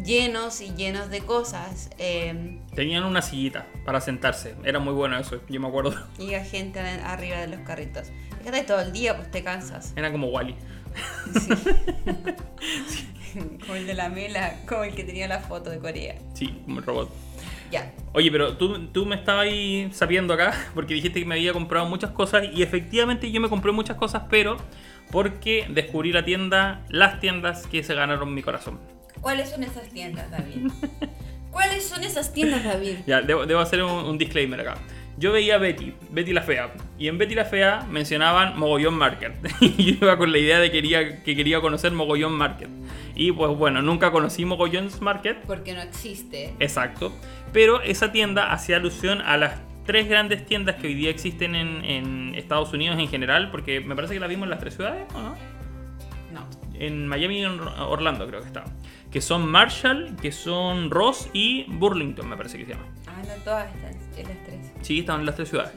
llenos y llenos de cosas. Eh, Tenían una sillita para sentarse, era muy bueno eso, yo me acuerdo. y la gente arriba de los carritos. Fíjate todo el día, pues te cansas. Era como Wally. Sí. como el de la mela, como el que tenía la foto de Corea. Sí, como el robot. Ya. Oye, pero tú, tú me estabas ahí sabiendo acá porque dijiste que me había comprado muchas cosas y efectivamente yo me compré muchas cosas, pero porque descubrí la tienda, las tiendas que se ganaron mi corazón. ¿Cuáles son esas tiendas, David? ¿Cuáles son esas tiendas, David? Ya, debo, debo hacer un, un disclaimer acá. Yo veía Betty, Betty la Fea, y en Betty la Fea mencionaban Mogollón Market. Y yo iba con la idea de quería, que quería conocer Mogollón Market. Y pues bueno, nunca conocí Mogollón Market, Porque no existe. exacto. Pero esa tienda hacía alusión a las tres grandes tiendas que hoy día existen en, en Estados Unidos en general, porque me parece que las vimos en las tres ciudades, ¿o no? No. en Miami y en Orlando creo que estaba. Que son Marshall, que son Ross y Burlington, me parece que se llama. Ah, no, todas están en las tres. Sí, estaban en las tres ciudades.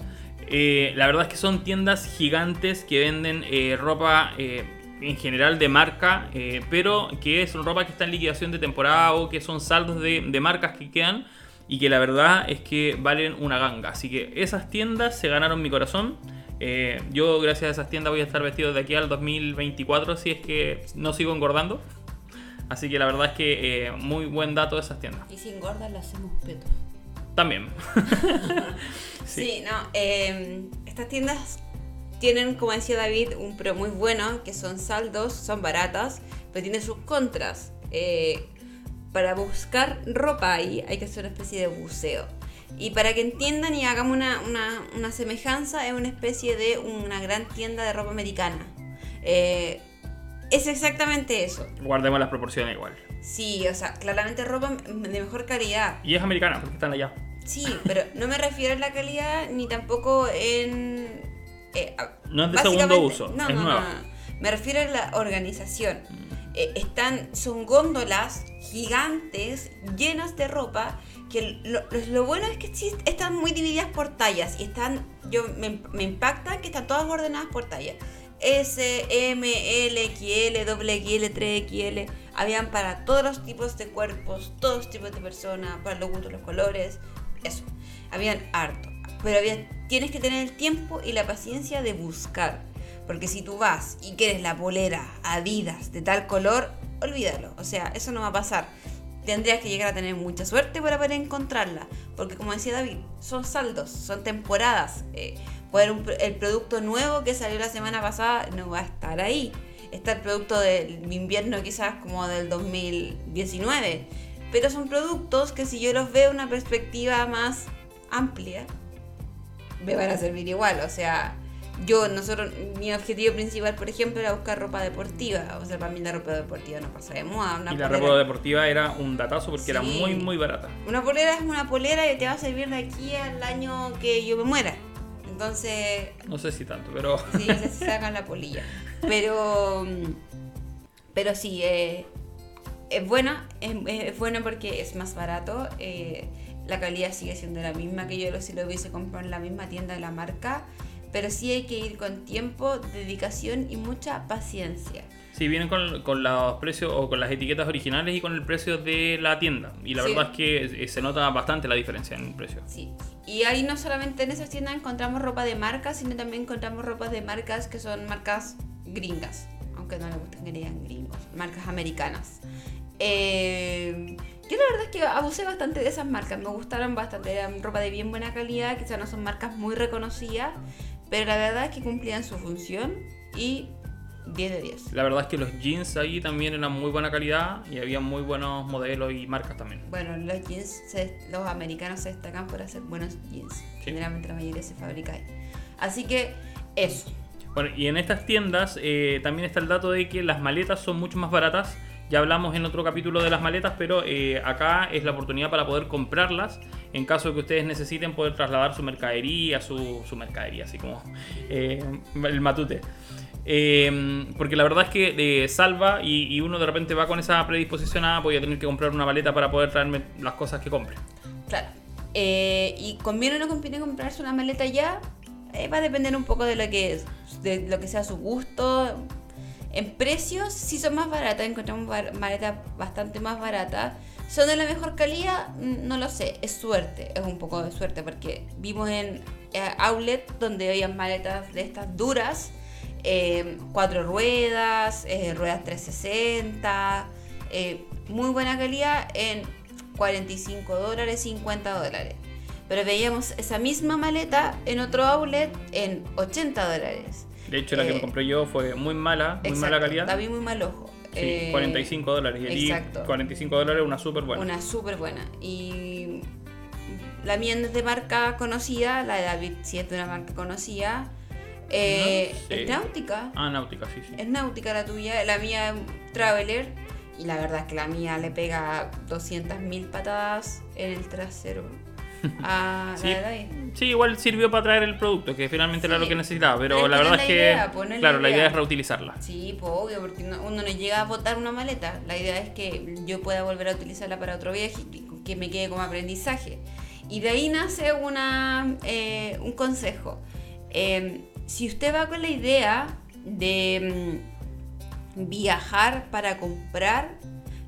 Eh, la verdad es que son tiendas gigantes que venden eh, ropa eh, en general de marca, eh, pero que es ropa que está en liquidación de temporada o que son saldos de, de marcas que quedan y que la verdad es que valen una ganga. Así que esas tiendas se ganaron mi corazón. Eh, yo gracias a esas tiendas voy a estar vestido de aquí al 2024 si es que no sigo engordando. Así que la verdad es que eh, muy buen dato de esas tiendas. Y sin gordas le hacemos peto. También. Sí, no. eh, estas tiendas tienen, como decía David, un pro muy bueno, que son saldos, son baratas, pero tienen sus contras. Eh, para buscar ropa ahí hay que hacer una especie de buceo. Y para que entiendan y hagamos una, una- una semejanza, es una especie de una gran tienda de ropa americana. Eh, es exactamente eso. Guardemos las proporciones igual. Sí, o sea, claramente ropa de mejor calidad. Y es americana porque están allá. Sí, pero no me refiero en la calidad ni tampoco en... eh, a- No es de segundo uso, No, es no, nueva. no. Me refiero a la organización. eh, están, son góndolas gigantes llenas de ropa que lo, lo bueno es que sí están muy divididas por tallas y están, yo me, me impacta que están todas ordenadas por tallas. S, M, L, XL, XL, 3XL. Habían para todos los tipos de cuerpos, todos los tipos de personas, para los gustos, los colores. Eso. Habían harto. Pero había, tienes que tener el tiempo y la paciencia de buscar. Porque si tú vas y quieres la polera Adidas de tal color, olvídalo. O sea, eso no va a pasar. Tendrías que llegar a tener mucha suerte para poder encontrarla. Porque como decía David, son saldos, son temporadas. Eh, el producto nuevo que salió la semana pasada no va a estar ahí. Está el producto del invierno quizás como del 2019. Pero son productos que si yo los veo una perspectiva más amplia, me van a servir igual. O sea, yo, nosotros, mi objetivo principal, por ejemplo, era buscar ropa deportiva. O sea, para mí la ropa deportiva no pasa de moda. y la ropa deportiva era un datazo porque era muy, muy barata. Una polera es una polera y te va a servir de aquí al año que yo me muera. Entonces. No sé si tanto, pero. Sí, se sacan la polilla. Pero. Pero sí, eh, es buena. Es, buena porque es más barato. Eh, la calidad sigue siendo la misma que yo si lo hubiese comprado en la misma tienda de la marca. Pero sí hay que ir con tiempo, dedicación y mucha paciencia. Sí, vienen con, los precios o con las etiquetas originales y con el precio de la tienda. Y la verdad es que se nota bastante la diferencia en el precio. Sí. Y ahí no solamente en esas tiendas encontramos ropa de marcas, sino también encontramos ropa de marcas que son marcas gringas. Aunque no le gusten que digan gringos. Marcas americanas. Eh, yo la verdad es que abusé bastante de esas marcas. Me gustaron bastante. Eran ropa de bien buena calidad. Quizás no son marcas muy reconocidas. Pero la verdad es que cumplían su función. Y 10 de 10. La verdad es que los jeans ahí también eran muy buena calidad y había muy buenos modelos y marcas también. Bueno, los jeans, los americanos se destacan por hacer buenos jeans. Generalmente la mayoría se fabrica ahí. Así que eso. Bueno, y en estas tiendas eh, también está el dato de que las maletas son mucho más baratas. Ya hablamos en otro capítulo de las maletas, pero eh, acá es la oportunidad para poder comprarlas en caso de que ustedes necesiten poder trasladar su mercadería, su, su mercadería, así como eh, el matute. Em, porque la verdad es que salva y, uno de repente va con esa predisposición a voy a tener que comprar una maleta para poder traerme las cosas que compre. Claro. Eh, y conviene o no conviene comprarse una maleta ya, eh, va a depender un poco de lo que de lo que sea su gusto. En precios si son más baratas, encontramos maletas bastante más baratas. ¿Son de la mejor calidad? No lo sé, es suerte, es un poco de suerte porque vimos en eh, outlet donde había maletas de estas duras eh, cuatro ruedas, eh, ruedas 360, eh, muy buena calidad en 45 dólares, 50 dólares. Pero veíamos esa misma maleta en otro outlet en 80 dólares. De hecho, la que me compré yo fue muy mala, muy mala calidad. También muy mal ojo. Sí, 45 dólares. Y exacto. 45 dólares, una súper buena. Una súper buena. Y la mía es de marca conocida, la de David sí es de una marca conocida. Eh, es náutica. Ah, náutica, sí, sí. Es náutica la tuya, la mía es Traveler. Y la verdad es que la mía le pega 200.000 patadas en el trasero. A sí, sí, igual sirvió para traer el producto, que finalmente era lo que necesitaba, pero, la verdad es que, claro, la idea. es reutilizarla. Sí, pues obvio, porque uno no llega a botar una maleta. La idea es que yo pueda volver a utilizarla para otro viaje y que me quede como aprendizaje. Y de ahí nace una, eh, un consejo. Eh, si usted va con la idea de mm, viajar para comprar,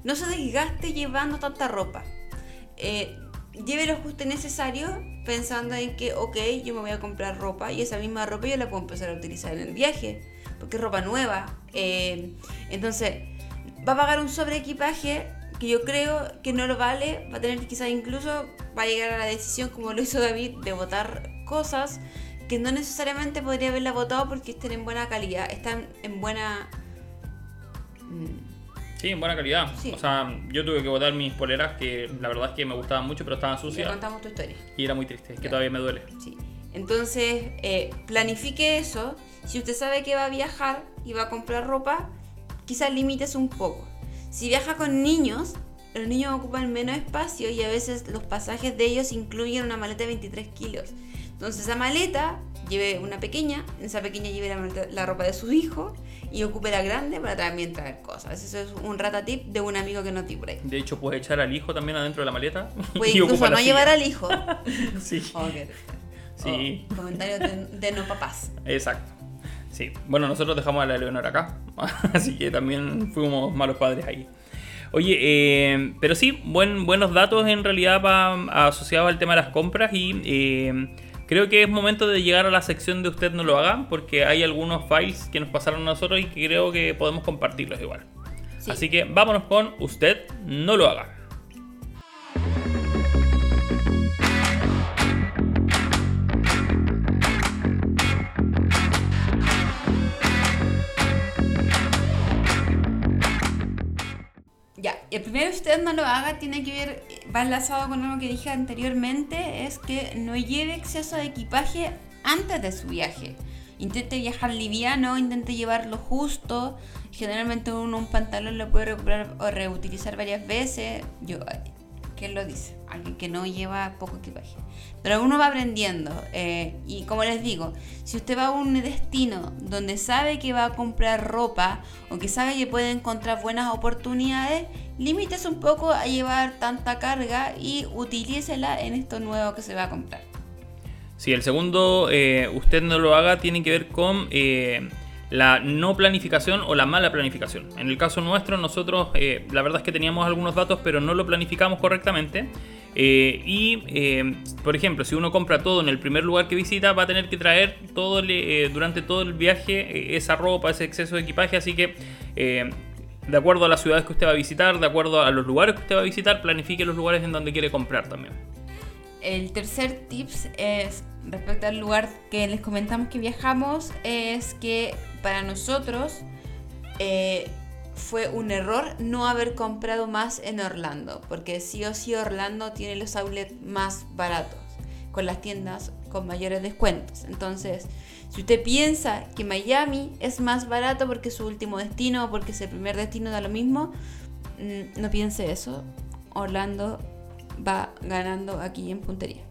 no se desgaste llevando tanta ropa. Eh, lleve lo justo y necesario pensando en que, ok, yo me voy a comprar ropa y esa misma ropa yo la puedo empezar a utilizar en el viaje, porque es ropa nueva. Eh, entonces, va a pagar un sobre equipaje que yo creo que no lo vale, va a tener quizás incluso, va a llegar a la decisión como lo hizo David de botar cosas que no necesariamente podría haberla votado porque estén en buena calidad, están en buena... Mm, sí, en buena calidad. O sea, yo tuve que votar mis poleras que la verdad es que me gustaban mucho, pero estaban sucias. Y contamos tu historia. Y era muy triste, es que todavía me duele. Sí. Entonces, eh, planifique eso. Si usted sabe que va a viajar y va a comprar ropa, quizás limites un poco. Si viaja con niños, los niños ocupan menos espacio y a veces los pasajes de ellos incluyen una maleta de 23 kilos. Entonces esa maleta lleve una pequeña, en esa pequeña lleve la, la ropa de sus hijos y ocupe la grande para también traer cosas. Eso es un rata tip de un amigo que no te. De hecho, puedes echar al hijo también adentro de la maleta. Puede y incluso no llevar al hijo. Sí. Sí. Oh, comentarios de, de no papás. Exacto. Sí. Bueno, nosotros dejamos a la Leonora acá. Así que también fuimos malos padres ahí. Oye, eh, pero sí, buen, buenos datos en realidad asociados al tema de las compras y eh, creo que es momento de llegar a la sección de usted no lo haga porque hay algunos files que nos pasaron a nosotros y que creo que podemos compartirlos igual. Sí. Así que vámonos con usted no lo haga. El primero usted no lo haga tiene que ver, va enlazado con algo que dije anteriormente, es que no lleve exceso de equipaje antes de su viaje. Intente viajar liviano, intente llevarlo justo. Generalmente uno un pantalón lo puede recuperar o reutilizar varias veces. Yo, ¿quién lo dice? Alguien que no lleva poco equipaje. Pero uno va aprendiendo. eh, y como les digo, si usted va a un destino donde sabe que va a comprar ropa o que sabe que puede encontrar buenas oportunidades, límitese un poco a llevar tanta carga y utilícela en esto nuevo que se va a comprar. Sí, el segundo, eh, usted no lo haga, tiene que ver con eh, la no planificación o la mala planificación. En el caso nuestro, nosotros eh, la verdad es que teníamos algunos datos, pero no lo planificamos correctamente. Eh, y, eh, por ejemplo, si uno compra todo en el primer lugar que visita, va a tener que traer todo durante todo el viaje esa ropa, ese exceso de equipaje. Así que, de acuerdo a las ciudades que usted va a visitar, de acuerdo a los lugares que usted va a visitar, planifique los lugares en donde quiere comprar también. El tercer tips es respecto al lugar que les comentamos que viajamos, es que para nosotros eh, fue un error no haber comprado más en Orlando, porque sí o sí Orlando tiene los outlets más baratos, con las tiendas con mayores descuentos. Entonces, si usted piensa que Miami es más barato porque es su último destino o porque es el primer destino da lo mismo, mm, no piense eso. Orlando va ganando aquí en puntería.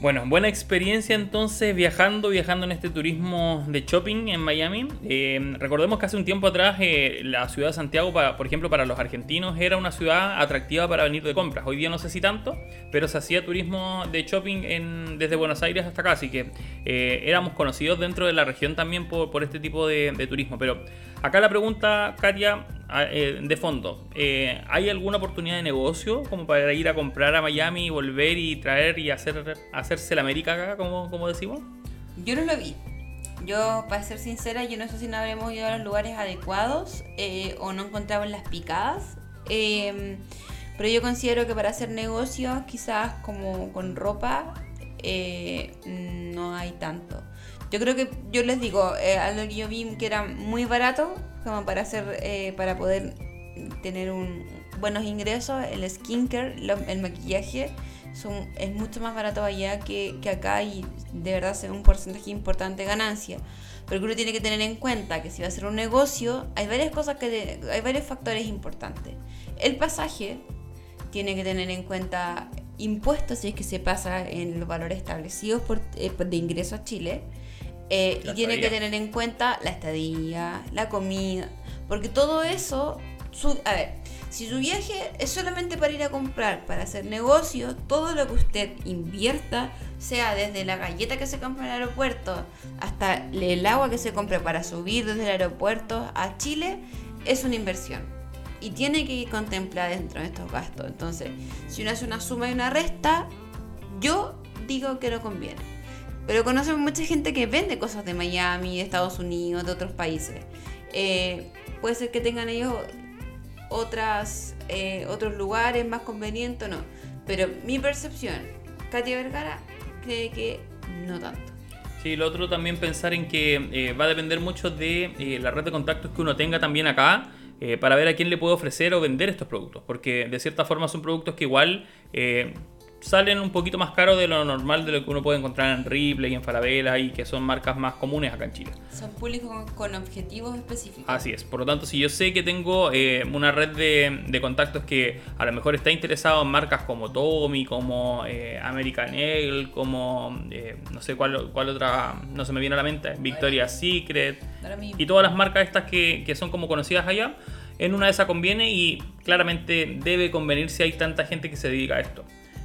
Bueno, buena experiencia entonces viajando, viajando en este turismo de shopping en Miami. Eh, recordemos que hace un tiempo atrás eh, la ciudad de Santiago, por ejemplo, para los argentinos era una ciudad atractiva para venir de compras. Hoy día no sé si tanto, pero se hacía turismo de shopping desde Buenos Aires hasta acá, así que eh, éramos conocidos dentro de la región también por, este tipo de, de turismo. Pero acá la pregunta, Katia, eh, de fondo, eh, ¿hay alguna oportunidad de negocio como para ir a comprar a Miami y volver y traer y hacer hacerse la América acá, como, como decimos? Yo no lo vi. Yo, para ser sincera, yo no sé si no habremos ido a los lugares adecuados eh, o no encontramos las picadas. Eh, pero yo considero que para hacer negocios, quizás como con ropa, no hay tanto. Yo creo que, yo les digo, eh, algo que yo vi que era muy barato, para hacer, eh, para poder tener un, buenos ingresos, el skincare, lo- el maquillaje, es mucho más barato allá que, que acá y de verdad se un porcentaje importante de ganancia. Pero uno tiene que tener en cuenta que si va a hacer un negocio, hay varias cosas que hay varios factores importantes. El pasaje tiene que tener en cuenta impuestos si es que se pasa en los valores establecidos eh, de ingreso a Chile. Eh, y tiene que tener en cuenta la estadía, la comida, porque todo eso, su- a ver, si su viaje es solamente para ir a comprar, para hacer negocio, todo lo que usted invierta, sea desde la galleta que se compra en el aeropuerto hasta el agua que se compra para subir desde el aeropuerto a Chile, es una inversión. Y tiene que ir contemplada dentro de estos gastos. Entonces, si uno hace una suma y una resta, yo digo que no conviene. Pero conocemos mucha gente que vende cosas de Miami, de Estados Unidos, de otros países. Eh, puede ser que tengan ellos otras, eh, otros lugares más convenientes o no. Pero mi percepción, Katia Vergara cree que no tanto. Sí, lo otro también pensar en que eh, va a depender mucho de la red de contactos que uno tenga también acá para ver a quién le puede ofrecer o vender estos productos. Porque de cierta forma son productos que igual, salen un poquito más caros de lo normal de lo que uno puede encontrar en Ripley, en Falabella y que son marcas más comunes acá en Chile. Son públicos con, objetivos específicos. Así es, por lo tanto, si yo sé que tengo eh, una red de, de contactos que a lo mejor está interesado en marcas como Tommy, como eh, American Eagle, como eh, no sé cuál, cuál otra, no se me viene a la mente, Victoria's Secret y todas las marcas estas que, que son como conocidas allá, en una de esas conviene y claramente debe convenir si hay tanta gente que se dedica a esto.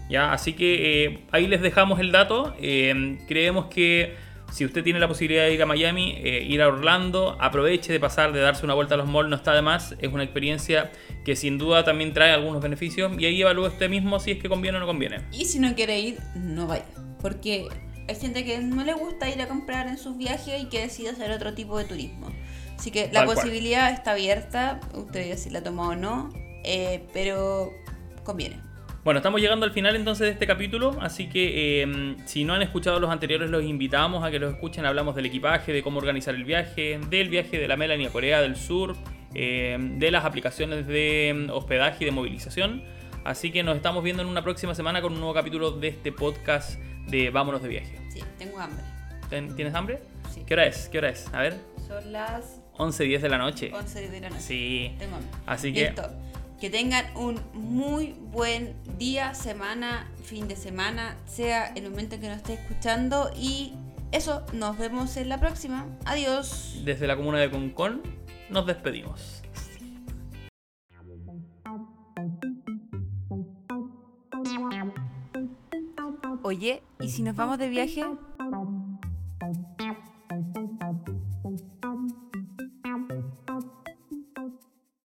¿Ya? Así que eh, ahí les dejamos el dato. Eh, creemos que si usted tiene la posibilidad de ir a Miami, eh, ir a Orlando, aproveche de pasar, de darse una vuelta a los malls, no está de más. Es una experiencia que sin duda también trae algunos beneficios y ahí evalúe usted mismo si es que conviene o no conviene. Y si no quiere ir, no vaya. Porque hay gente que no le gusta ir a comprar en sus viajes y que decide hacer otro tipo de turismo. Así que la Tal cual. posibilidad está abierta. Usted si la toma o no. eh, pero conviene. Bueno, estamos llegando al final entonces de este capítulo, así que eh, si no han escuchado los anteriores los invitamos a que los escuchen. Hablamos del equipaje, de cómo organizar el viaje, del viaje de la Melanie a Corea del Sur, eh, de las aplicaciones de mm, hospedaje y de movilización. Así que nos estamos viendo en una próxima semana con un nuevo capítulo de este podcast de Vámonos de viaje. Sí, tengo hambre. ¿Ten- ¿Tienes hambre? Sí. ¿Qué hora es? ¿Qué hora es? A ver, Son las 11, 10 de la noche. 11 de la noche. Sí. Tengo hambre. Así que Listo. Que tengan un muy buen día, semana, fin de semana, sea el momento en que nos esté escuchando. Y eso, nos vemos en la próxima. Adiós. desde la comuna de Concón nos despedimos. Oye, ¿y si nos vamos de viaje?